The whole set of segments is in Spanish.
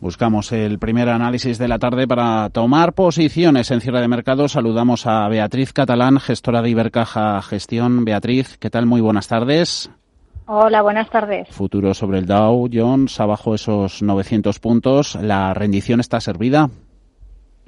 Buscamos el primer análisis de la tarde para tomar posiciones en cierre de mercado. Saludamos a Beatriz Catalán, gestora de Ibercaja Gestión. Beatriz, ¿qué tal? Muy buenas tardes. Hola, buenas tardes. Futuro sobre el Dow Jones, abajo esos 900 puntos. ¿La rendición está servida?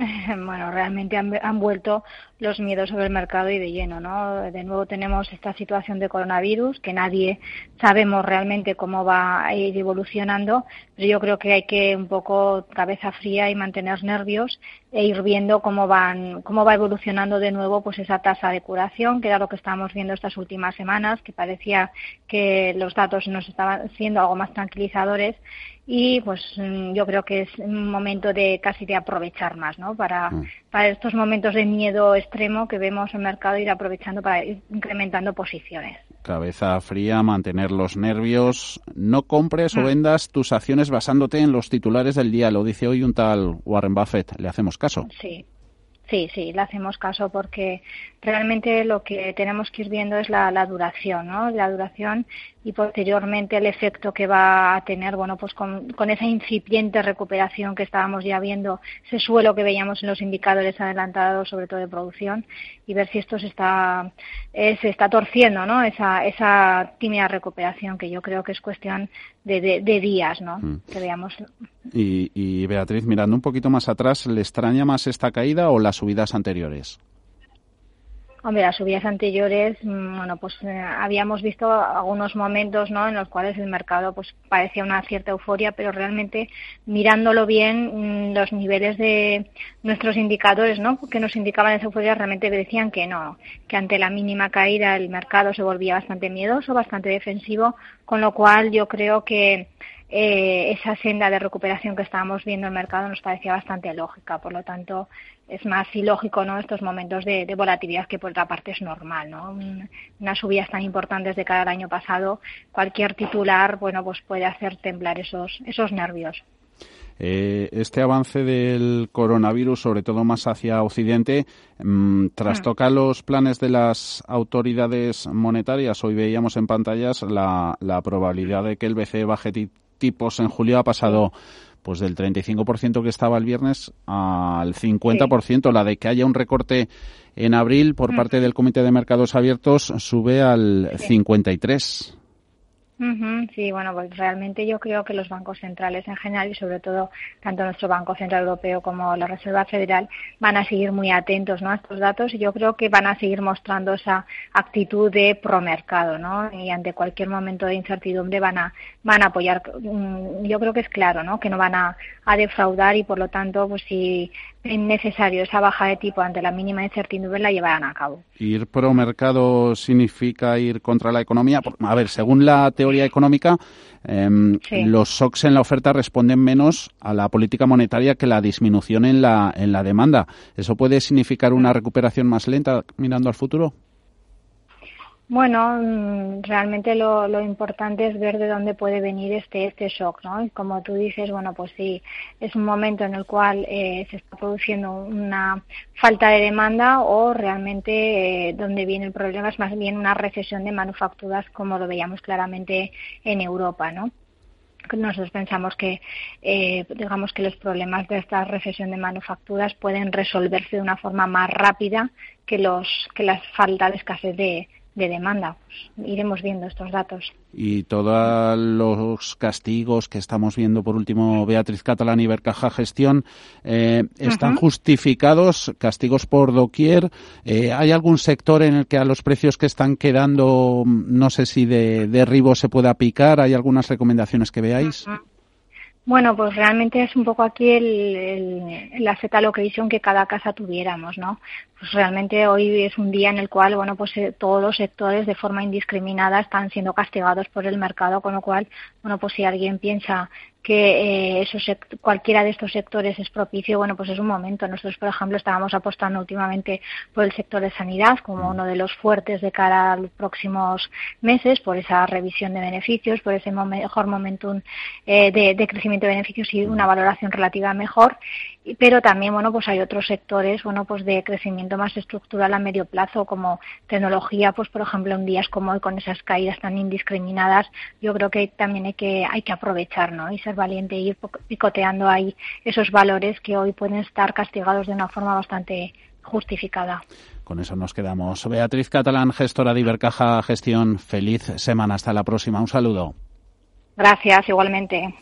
Bueno, realmente han, vuelto los miedos sobre el mercado y de lleno, ¿no? De nuevo tenemos esta situación de coronavirus que nadie sabemos realmente cómo va a ir evolucionando, pero yo creo que hay que un poco cabeza fría y mantener nervios e ir viendo cómo van cómo va evolucionando de nuevo pues esa tasa de curación, que era lo que estábamos viendo estas últimas semanas, que parecía que los datos nos estaban siendo algo más tranquilizadores y pues mm, yo creo que es un momento de casi de aprovechar más, ¿no? Para, mm. para estos momentos de miedo extremo que vemos el mercado ir aprovechando para ir incrementando posiciones. Cabeza fría, mantener los nervios. No compres o mm. vendas tus acciones basándote en los titulares del día. Lo dice hoy un tal Warren Buffett. ¿Le hacemos caso? Sí. Sí, sí, le hacemos caso porque realmente lo que tenemos que ir viendo es la, la duración, ¿no? La duración y posteriormente el efecto que va a tener, bueno, pues con, con, esa incipiente recuperación que estábamos ya viendo, ese suelo que veíamos en los indicadores adelantados, sobre todo de producción, y ver si esto se está, eh, se está torciendo, ¿no? Esa, esa tímida recuperación que yo creo que es cuestión de, de, de días, ¿no? Mm. Que veamos. Y, y Beatriz, mirando un poquito más atrás, ¿le extraña más esta caída o las subidas anteriores? Hombre, las subidas anteriores, mm, bueno, pues eh, habíamos visto algunos momentos, ¿no? En los cuales el mercado, pues parecía una cierta euforia, pero realmente mirándolo bien, mm, los niveles de nuestros indicadores, ¿no? Que nos indicaban esa euforia realmente decían que no, que ante la mínima caída el mercado se volvía bastante miedoso, bastante defensivo, con lo cual yo creo que eh, esa senda de recuperación que estábamos viendo en el mercado nos parecía bastante lógica. Por lo tanto, es más ilógico ¿no? estos momentos de, de volatilidad que por otra parte es normal. ¿no? Unas subidas tan importantes de cada año pasado, cualquier titular bueno, pues puede hacer temblar esos, esos nervios. Eh, este avance del coronavirus, sobre todo más hacia Occidente, mmm, trastoca mm. los planes de las autoridades monetarias. Hoy veíamos en pantallas la, la probabilidad de que el BCE baje tipos en julio ha pasado pues del 35% que estaba el viernes al 50%. Sí. La de que haya un recorte en abril por parte del Comité de Mercados Abiertos sube al sí. 53%. Sí, bueno, pues realmente yo creo que los bancos centrales en general y sobre todo tanto nuestro Banco Central Europeo como la Reserva Federal van a seguir muy atentos ¿no? a estos datos y yo creo que van a seguir mostrando esa actitud de promercado, ¿no? Y ante cualquier momento de incertidumbre van a van a apoyar. Mm, yo creo que es claro, ¿no? Que no van a, a defraudar y por lo tanto, pues si necesario esa baja de tipo ante la mínima incertidumbre la llevarán a cabo. Ir pro mercado significa ir contra la economía. A ver, según la teoría económica, eh, sí. los shocks en la oferta responden menos a la política monetaria que la disminución en la, en la demanda. ¿Eso puede significar una recuperación más lenta mirando al futuro? Bueno, mm, realmente lo, lo, importante es ver de dónde puede venir este este shock, ¿no? Y como tú dices, bueno, pues sí, es un momento en el cual eh, se está produciendo una falta de demanda o realmente eh, donde viene el problema es más bien una recesión de manufacturas como lo veíamos claramente en Europa, ¿no? nosotros pensamos que eh, digamos que los problemas de esta recesión de manufacturas pueden resolverse de una forma más rápida que los que la falta de escasez de, de demanda. Iremos viendo estos datos. Y todos los castigos que estamos viendo, por último, Beatriz Catalán y Bercaja Gestión, eh, ¿están uh -huh. justificados? ¿Castigos por doquier? Eh, ¿Hay algún sector en el que a los precios que están quedando, no sé si de derribo se pueda picar? ¿Hay algunas recomendaciones que veáis? Uh -huh. Bueno, pues realmente es un poco aquí el, el, la location que cada casa tuviéramos, ¿no? Pues realmente hoy es un día en el cual, bueno, pues eh, todos los sectores de forma indiscriminada están siendo castigados por el mercado, con lo cual, bueno, pues si alguien piensa que eh, cualquiera de estos sectores es propicio, bueno, pues es un momento. Nosotros, por ejemplo, estábamos apostando últimamente por el sector de sanidad como uno de los fuertes de cara a los próximos meses, por esa revisión de beneficios, por ese mejor momentum eh, de, de, crecimiento de beneficios y una valoración relativa mejor. Pero también, bueno, pues hay otros sectores, bueno, pues de crecimiento más estructural a medio plazo, como tecnología, pues por ejemplo, en días como hoy con esas caídas tan indiscriminadas, yo creo que también hay que, hay que aprovechar, ¿no? Y ser valiente e ir picoteando ahí esos valores que hoy pueden estar castigados de una forma bastante justificada. Con eso nos quedamos. Beatriz Catalán, gestora de Ibercaja Gestión. Feliz semana. Hasta la próxima. Un saludo. Gracias, igualmente.